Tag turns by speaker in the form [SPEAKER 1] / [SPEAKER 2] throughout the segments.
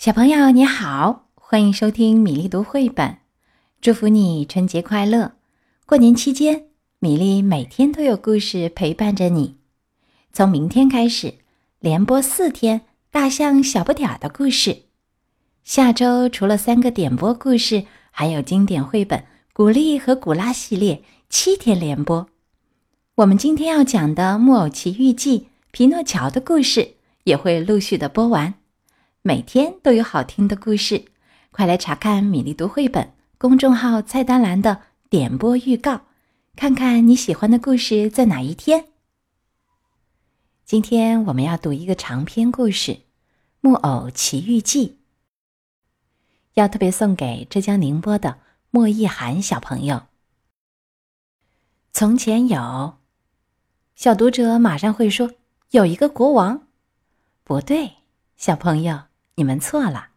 [SPEAKER 1] 小朋友你好，欢迎收听米粒读绘本，祝福你春节快乐！过年期间，米粒每天都有故事陪伴着你。从明天开始，连播四天大象小不点儿的故事。下周除了三个点播故事，还有经典绘本《古丽和古拉》系列七天连播。我们今天要讲的《木偶奇遇记》《皮诺乔》的故事也会陆续的播完。每天都有好听的故事，快来查看米粒读绘本公众号菜单栏的点播预告，看看你喜欢的故事在哪一天。今天我们要读一个长篇故事《木偶奇遇记》，要特别送给浙江宁波的莫一涵小朋友。从前有，小读者马上会说有一个国王，不对，小朋友。你们错了。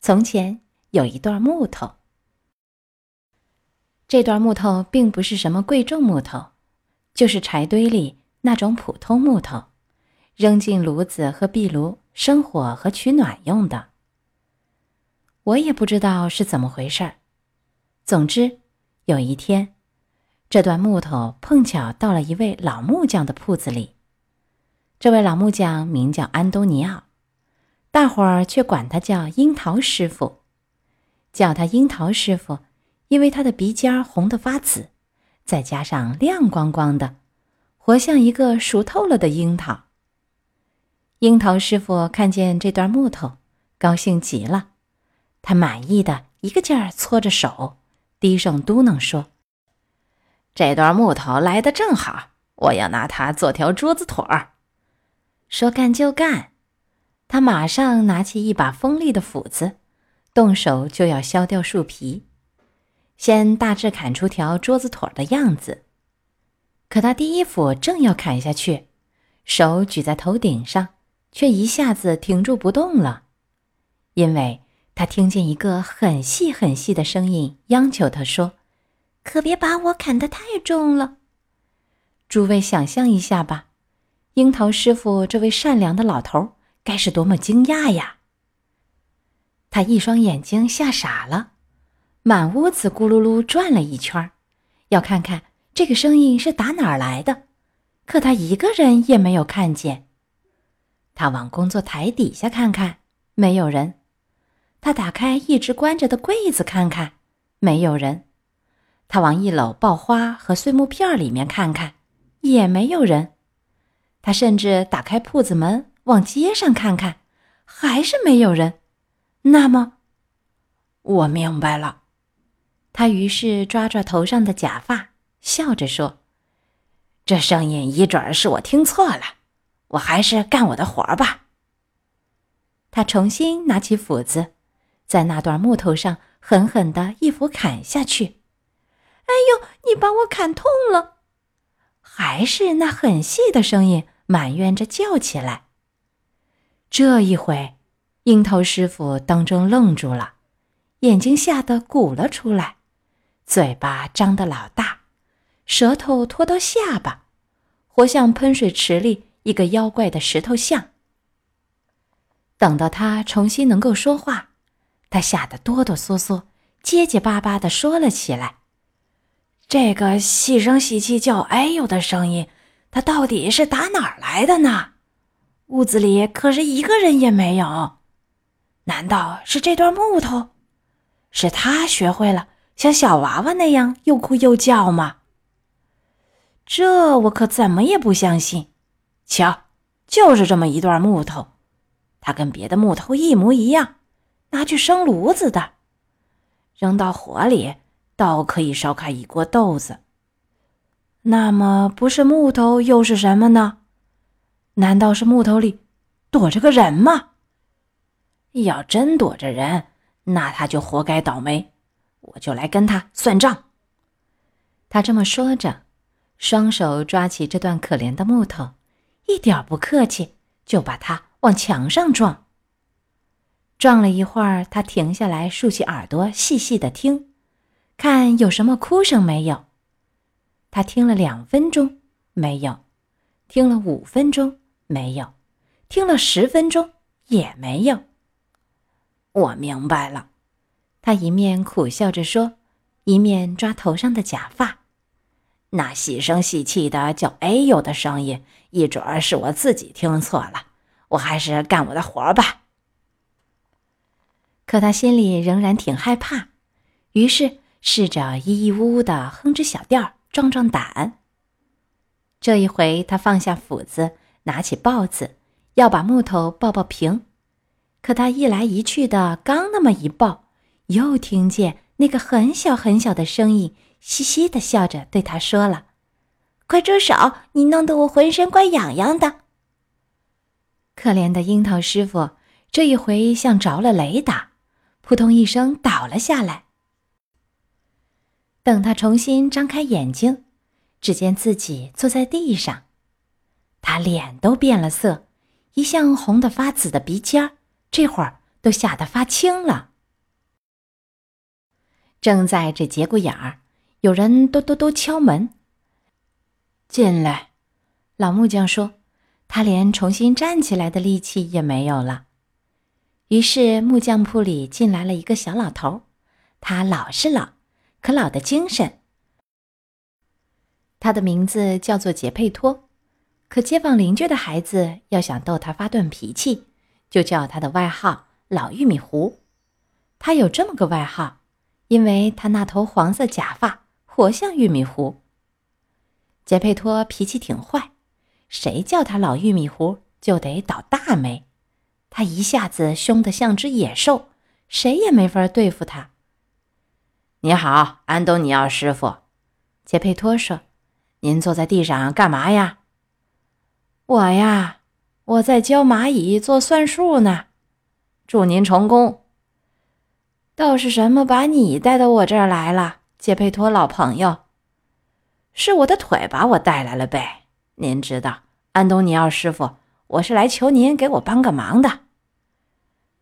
[SPEAKER 1] 从前有一段木头，这段木头并不是什么贵重木头，就是柴堆里那种普通木头，扔进炉子和壁炉生火和取暖用的。我也不知道是怎么回事儿。总之，有一天，这段木头碰巧到了一位老木匠的铺子里。这位老木匠名叫安东尼奥。大伙儿却管他叫樱桃师傅，叫他樱桃师傅，因为他的鼻尖红得发紫，再加上亮光光的，活像一个熟透了的樱桃。樱桃师傅看见这段木头，高兴极了，他满意的一个劲儿搓着手，低声嘟囔说：“这段木头来的正好，我要拿它做条桌子腿儿。”说干就干。他马上拿起一把锋利的斧子，动手就要削掉树皮，先大致砍出条桌子腿的样子。可他第一斧正要砍下去，手举在头顶上，却一下子停住不动了，因为他听见一个很细很细的声音央求他说：“可别把我砍得太重了。”诸位想象一下吧，樱桃师傅这位善良的老头。该是多么惊讶呀！他一双眼睛吓傻了，满屋子咕噜噜转了一圈，要看看这个声音是打哪儿来的。可他一个人也没有看见。他往工作台底下看看，没有人；他打开一直关着的柜子看看，没有人；他往一篓爆花和碎木片里面看看，也没有人；他甚至打开铺子门。往街上看看，还是没有人。那么，我明白了。他于是抓抓头上的假发，笑着说：“这声音一准儿是我听错了，我还是干我的活儿吧。”他重新拿起斧子，在那段木头上狠狠的一斧砍下去。“哎呦，你把我砍痛了！”还是那很细的声音埋怨着叫起来。这一回，樱桃师傅当真愣住了，眼睛吓得鼓了出来，嘴巴张得老大，舌头拖到下巴，活像喷水池里一个妖怪的石头像。等到他重新能够说话，他吓得哆哆嗦嗦、结结巴巴地说了起来：“这个细声细气叫‘哎呦’的声音，它到底是打哪儿来的呢？”屋子里可是一个人也没有，难道是这段木头？是他学会了像小娃娃那样又哭又叫吗？这我可怎么也不相信。瞧，就是这么一段木头，它跟别的木头一模一样，拿去生炉子的，扔到火里倒可以烧开一锅豆子。那么不是木头又是什么呢？难道是木头里躲着个人吗？要真躲着人，那他就活该倒霉，我就来跟他算账。他这么说着，双手抓起这段可怜的木头，一点不客气，就把它往墙上撞。撞了一会儿，他停下来，竖起耳朵，细细的听，看有什么哭声没有。他听了两分钟，没有；听了五分钟。没有，听了十分钟也没有。
[SPEAKER 2] 我明白了。
[SPEAKER 1] 他一面苦笑着说，一面抓头上的假发。
[SPEAKER 2] 那细声细气的叫“哎呦”的声音，一准儿是我自己听错了。我还是干我的活儿吧。
[SPEAKER 1] 可他心里仍然挺害怕，于是试着咿咿呜呜的哼着小调，壮壮胆。这一回，他放下斧子，拿起刨子，要把木头刨刨平。可他一来一去的，刚那么一刨，又听见那个很小很小的声音，嘻嘻的笑着对他说了：“
[SPEAKER 3] 快住手！你弄得我浑身怪痒痒的。”
[SPEAKER 1] 可怜的樱桃师傅这一回像着了雷打，扑通一声倒了下来。等他重新张开眼睛，只见自己坐在地上，他脸都变了色，一向红得发紫的鼻尖儿，这会儿都吓得发青了。正在这节骨眼儿，有人咚咚咚敲门。
[SPEAKER 2] 进来，
[SPEAKER 1] 老木匠说。他连重新站起来的力气也没有了。于是木匠铺里进来了一个小老头，他老是老，可老的精神。他的名字叫做杰佩托，可街坊邻居的孩子要想逗他发顿脾气，就叫他的外号“老玉米糊”。他有这么个外号，因为他那头黄色假发活像玉米糊。杰佩托脾气挺坏。谁叫他老玉米糊，就得倒大霉。他一下子凶得像只野兽，谁也没法对付他。
[SPEAKER 2] 你好，安东尼奥师傅，
[SPEAKER 1] 杰佩托说：“
[SPEAKER 2] 您坐在地上干嘛呀？”“
[SPEAKER 4] 我呀，我在教蚂蚁做算术呢。”“
[SPEAKER 2] 祝您成功。”“
[SPEAKER 4] 倒是什么把你带到我这儿来了，杰佩托老朋友？”“
[SPEAKER 2] 是我的腿把我带来了呗。”您知道，安东尼奥师傅，我是来求您给我帮个忙的。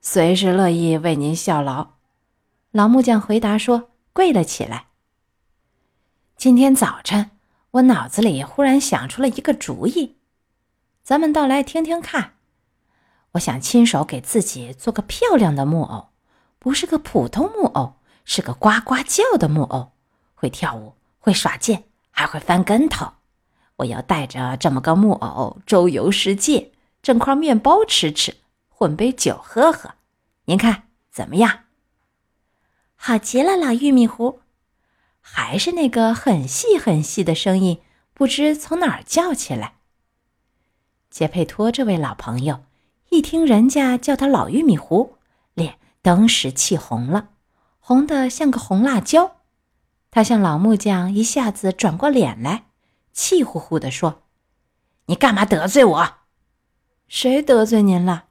[SPEAKER 4] 随时乐意为您效劳。
[SPEAKER 1] 老木匠回答说，跪了起来。
[SPEAKER 4] 今天早晨，我脑子里忽然想出了一个主意，咱们倒来听听看。我想亲手给自己做个漂亮的木偶，不是个普通木偶，是个呱呱叫的木偶，会跳舞，会耍剑，还会翻跟头。我要带着这么个木偶周游世界，整块面包吃吃，混杯酒喝喝，您看怎么样？
[SPEAKER 3] 好极了，老玉米糊，
[SPEAKER 1] 还是那个很细很细的声音，不知从哪儿叫起来。杰佩托这位老朋友一听人家叫他老玉米糊，脸登时气红了，红得像个红辣椒。他向老木匠一下子转过脸来。气呼呼地说：“
[SPEAKER 2] 你干嘛得罪我？
[SPEAKER 4] 谁得罪您了？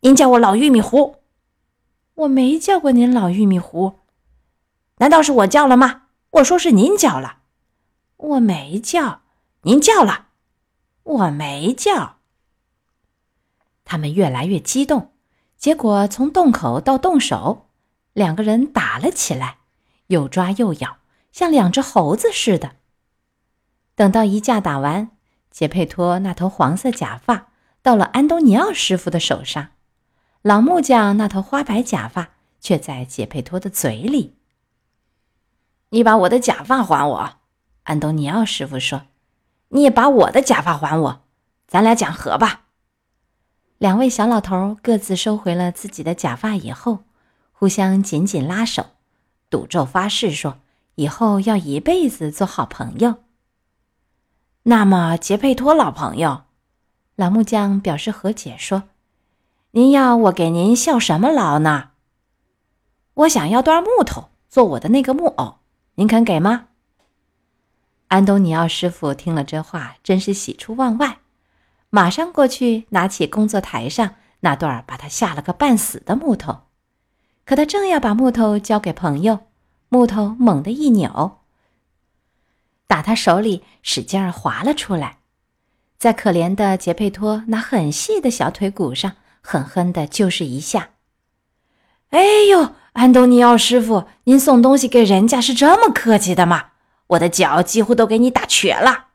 [SPEAKER 2] 您叫我老玉米糊，
[SPEAKER 4] 我没叫过您老玉米糊。
[SPEAKER 2] 难道是我叫了吗？我说是您叫了，
[SPEAKER 4] 我没叫，
[SPEAKER 2] 您叫了，
[SPEAKER 4] 我没叫。”
[SPEAKER 1] 他们越来越激动，结果从洞口到动手，两个人打了起来，又抓又咬，像两只猴子似的。等到一架打完，杰佩托那头黄色假发到了安东尼奥师傅的手上，老木匠那头花白假发却在杰佩托的嘴里。
[SPEAKER 2] 你把我的假发还我，安东尼奥师傅说：“你也把我的假发还我，咱俩讲和吧。”
[SPEAKER 1] 两位小老头各自收回了自己的假发以后，互相紧紧拉手，赌咒发誓说：“以后要一辈子做好朋友。”
[SPEAKER 2] 那么，杰佩托老朋友，
[SPEAKER 1] 老木匠表示和解说：“
[SPEAKER 2] 您要我给您效什么劳呢？我想要段木头做我的那个木偶，您肯给吗？”
[SPEAKER 1] 安东尼奥师傅听了这话，真是喜出望外，马上过去拿起工作台上那段把他吓了个半死的木头。可他正要把木头交给朋友，木头猛地一扭。打他手里使劲儿划了出来，在可怜的杰佩托那很细的小腿骨上狠狠的就是一下。
[SPEAKER 2] 哎呦，安东尼奥师傅，您送东西给人家是这么客气的吗？我的脚几乎都给你打瘸了。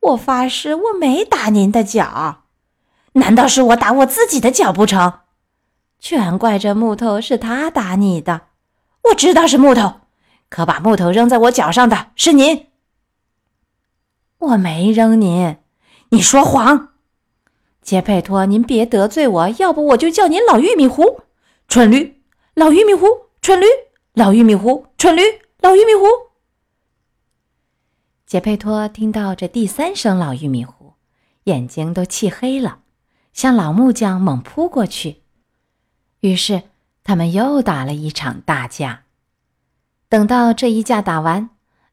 [SPEAKER 3] 我发誓我没打您的脚，
[SPEAKER 2] 难道是我打我自己的脚不成？
[SPEAKER 4] 全怪这木头是他打你的。我知道是木头，可把木头扔在我脚上的是您。我没扔您，你说谎。杰佩托，您别得罪我，要不我就叫您老玉米糊、蠢驴、老玉米糊、蠢驴、老玉米糊、蠢驴、老玉米糊。杰佩托听到这第三声老玉米糊，眼睛都气黑了，向老木匠猛扑过去。于是他们又打了一场大架。等到这一架打完，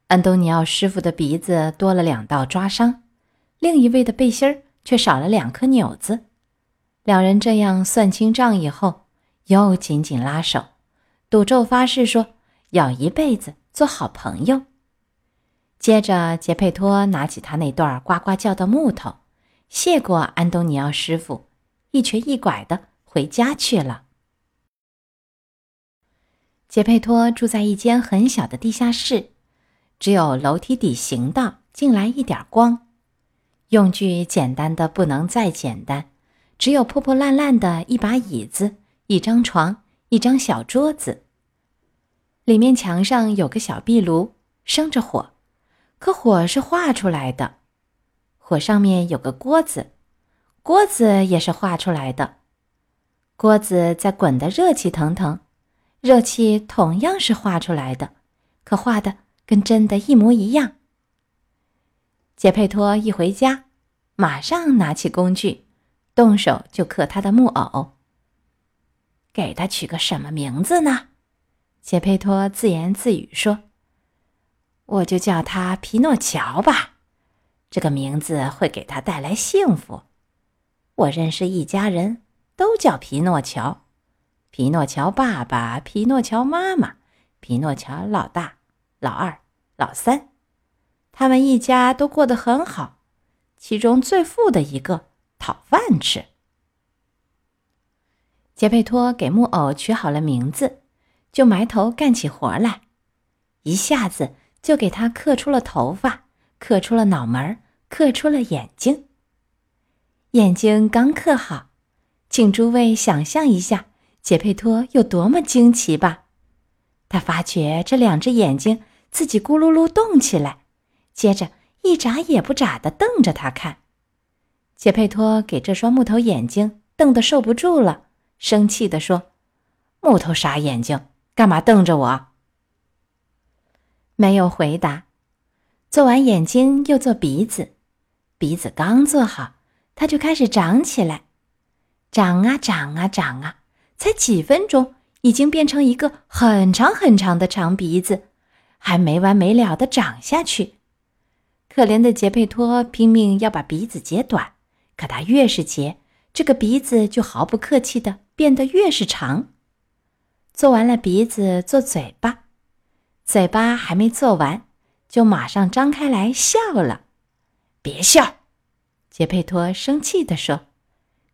[SPEAKER 4] 安东尼奥师傅的鼻子多了两道抓伤，另一位的背心儿。却少了两颗纽子。两人这样算清账以后，又紧紧拉手，赌咒发誓说要一辈子做好朋友。接着，杰佩托拿起他那段呱呱叫的木头，谢过安东尼奥师傅，一瘸一拐的回家去了。杰佩托住在一间很小的地下室，只有楼梯底行道进来一点光。用具简单的不能再简单，只有破破烂烂的一把椅子、一张床、一张小桌子。里面墙上有个小壁炉，生着火，可火是画出来的。火上面有个锅子，锅子也是画出来的。锅子在滚得热气腾腾，热气同样是画出来的，可画的跟真的一模一样。杰佩托一回家，马上拿起工具，动手就刻他的木偶。给他取个什么名字呢？杰佩托自言自语说：“我就叫他皮诺乔吧，这个名字会给他带来幸福。我认识一家人都叫皮诺乔，皮诺乔爸爸、皮诺乔妈妈、皮诺乔老大、老二、老三。”他们一家都过得很好，其中最富的一个讨饭吃。杰佩托给木偶取好了名字，就埋头干起活来，一下子就给他刻出了头发，刻出了脑门，刻出了眼睛。眼睛刚刻好，请诸位想象一下，杰佩托有多么惊奇吧！他发觉这两只眼睛自己咕噜噜动起来。接着，一眨也不眨的瞪着他看。杰佩托给这双木头眼睛瞪得受不住了，生气地说：“木头傻眼睛，干嘛瞪着我？”没有回答。做完眼睛，又做鼻子。鼻子刚做好，它就开始长起来，长啊长啊长啊，才几分钟，已经变成一个很长很长的长鼻子，还没完没了的长下去。可怜的杰佩托拼命要把鼻子截短，可他越是截，这个鼻子就毫不客气的变得越是长。做完了鼻子，做嘴巴，嘴巴还没做完，就马上张开来笑了。别笑，杰佩托生气地说。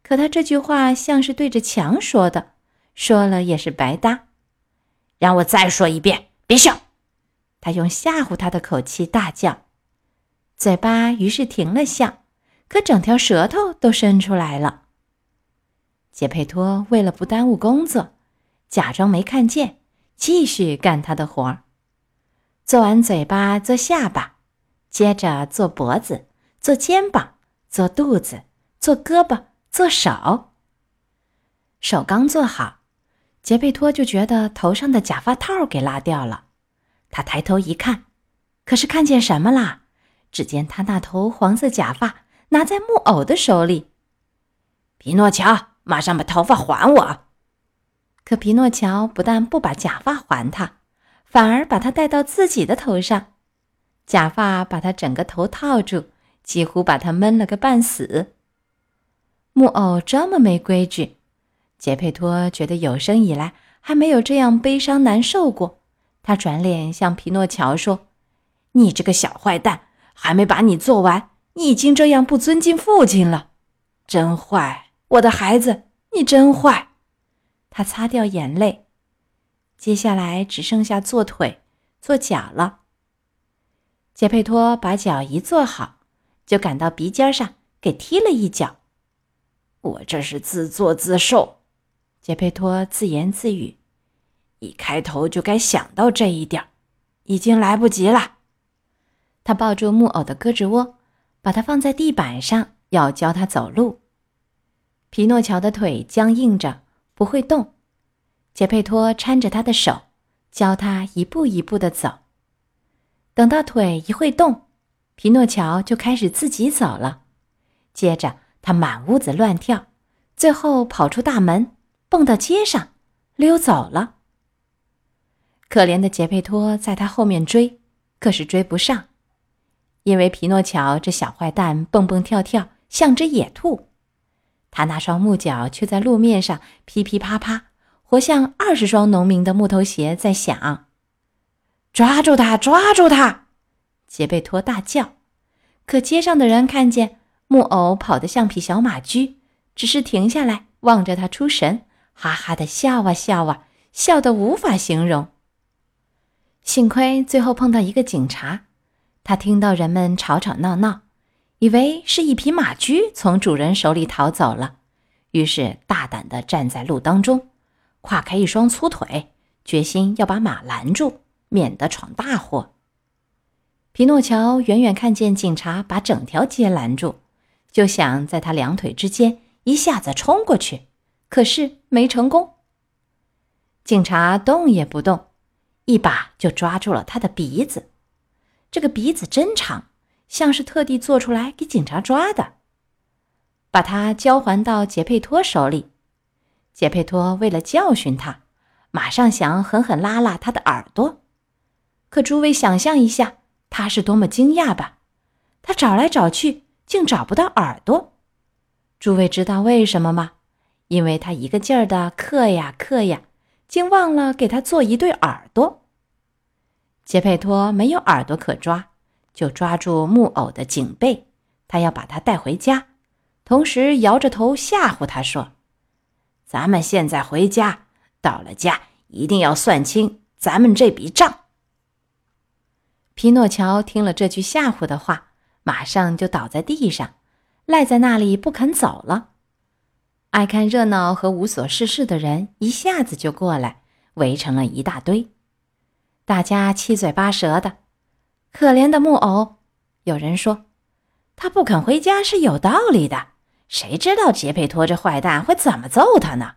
[SPEAKER 4] 可他这句话像是对着墙说的，说了也是白搭。让我再说一遍，别笑！他用吓唬他的口气大叫。嘴巴于是停了笑，可整条舌头都伸出来了。杰佩托为了不耽误工作，假装没看见，继续干他的活儿。做完嘴巴，做下巴，接着做脖子，做肩膀，做肚子，做胳膊，做手。手刚做好，杰佩托就觉得头上的假发套给拉掉了。他抬头一看，可是看见什么啦？只见他那头黄色假发拿在木偶的手里，皮诺乔，马上把头发还我！可皮诺乔不但不把假发还他，反而把他戴到自己的头上，假发把他整个头套住，几乎把他闷了个半死。木偶这么没规矩，杰佩托觉得有生以来还没有这样悲伤难受过。他转脸向皮诺乔说：“你这个小坏蛋！”还没把你做完，你已经这样不尊敬父亲了，真坏！我的孩子，你真坏！他擦掉眼泪，接下来只剩下做腿、做脚了。杰佩托把脚一做好，就赶到鼻尖上给踢了一脚。我这是自作自受。杰佩托自言自语：“一开头就该想到这一点，已经来不及了。”
[SPEAKER 1] 他抱住木偶的胳肢窝，把它放在地板上，要教它走路。皮诺乔的腿僵硬着，不会动。杰佩托搀着他的手，教他一步一步的走。等到腿一会动，皮诺乔就开始自己走了。接着，他满屋子乱跳，最后跑出大门，蹦到街上，溜走了。可怜的杰佩托在他后面追，可是追不上，因为皮诺乔这小坏蛋蹦蹦跳跳，像只野兔。他那双木脚却在路面上噼噼啪啪，活像二十双农民的木头鞋在响。
[SPEAKER 4] 抓住他！抓住他！
[SPEAKER 1] 杰贝托大叫。可街上的人看见木偶跑得像匹小马驹，只是停下来望着他出神，哈哈的笑啊笑啊，笑得无法形容。幸亏最后碰到一个警察，他听到人们吵吵闹闹。以为是一匹马驹从主人手里逃走了，于是大胆地站在路当中，跨开一双粗腿，决心要把马拦住，免得闯大祸。皮诺乔远远看见警察把整条街拦住，就想在他两腿之间一下子冲过去，可是没成功。警察动也不动，一把就抓住了他的鼻子，这个鼻子真长。像是特地做出来给警察抓的，把他交还到杰佩托手里。杰佩托为了教训他，马上想狠狠拉拉他的耳朵。可诸位想象一下，他是多么惊讶吧！他找来找去，竟找不到耳朵。诸位知道为什么吗？因为他一个劲儿的刻呀刻呀，竟忘了给他做一对耳朵。杰佩托没有耳朵可抓。就抓住木偶的颈背，他要把他带回家，同时摇着头吓唬他说：“咱们现在回家，到了家一定要算清咱们这笔账。”皮诺乔听了这句吓唬的话，马上就倒在地上，赖在那里不肯走了。爱看热闹和无所事事的人一下子就过来，围成了一大堆，大家七嘴八舌的。可怜的木偶，有人说，他不肯回家是有道理的。谁知道杰佩托这坏蛋会怎么揍他呢？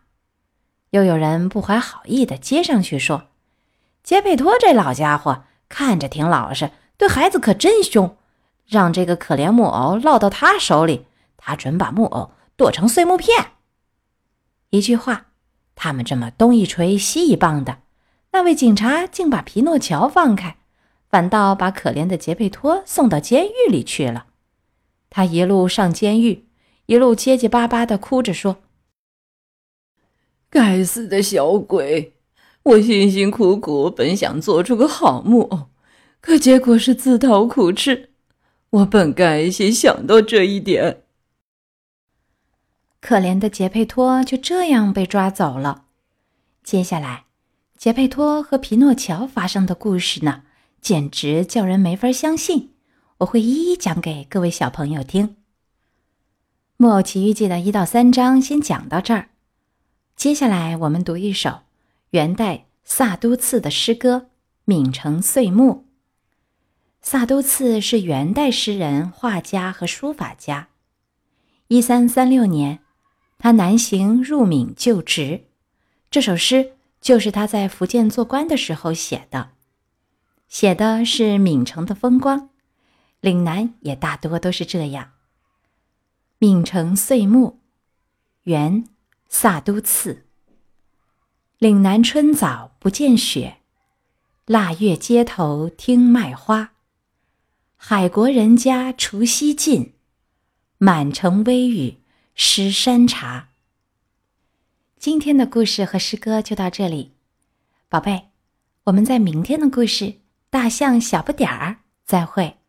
[SPEAKER 1] 又有人不怀好意的接上去说，杰佩托这老家伙看着挺老实，对孩子可真凶。让这个可怜木偶落到他手里，他准把木偶剁成碎木片。一句话，他们这么东一锤西一棒的，那位警察竟把皮诺乔放开。反倒把可怜的杰佩托送到监狱里去了。他一路上监狱，一路结结巴巴的哭着说：“
[SPEAKER 5] 该死的小鬼！我辛辛苦苦本想做出个好木偶，可结果是自讨苦吃。我本该先想到这一点。”
[SPEAKER 1] 可怜的杰佩托就这样被抓走了。接下来，杰佩托和皮诺乔发生的故事呢？简直叫人没法相信！我会一一讲给各位小朋友听。《木偶奇遇记》的一到三章先讲到这儿，接下来我们读一首元代萨都次的诗歌《闽城岁暮》。萨都次是元代诗人、画家和书法家。一三三六年，他南行入闽就职。这首诗就是他在福建做官的时候写的。写的是闽城的风光，岭南也大多都是这样。闽城岁暮，元，萨都次。岭南春早不见雪，腊月街头听麦花。海国人家除夕近，满城微雨湿山茶。今天的故事和诗歌就到这里，宝贝，我们在明天的故事。大象小不点儿，再会。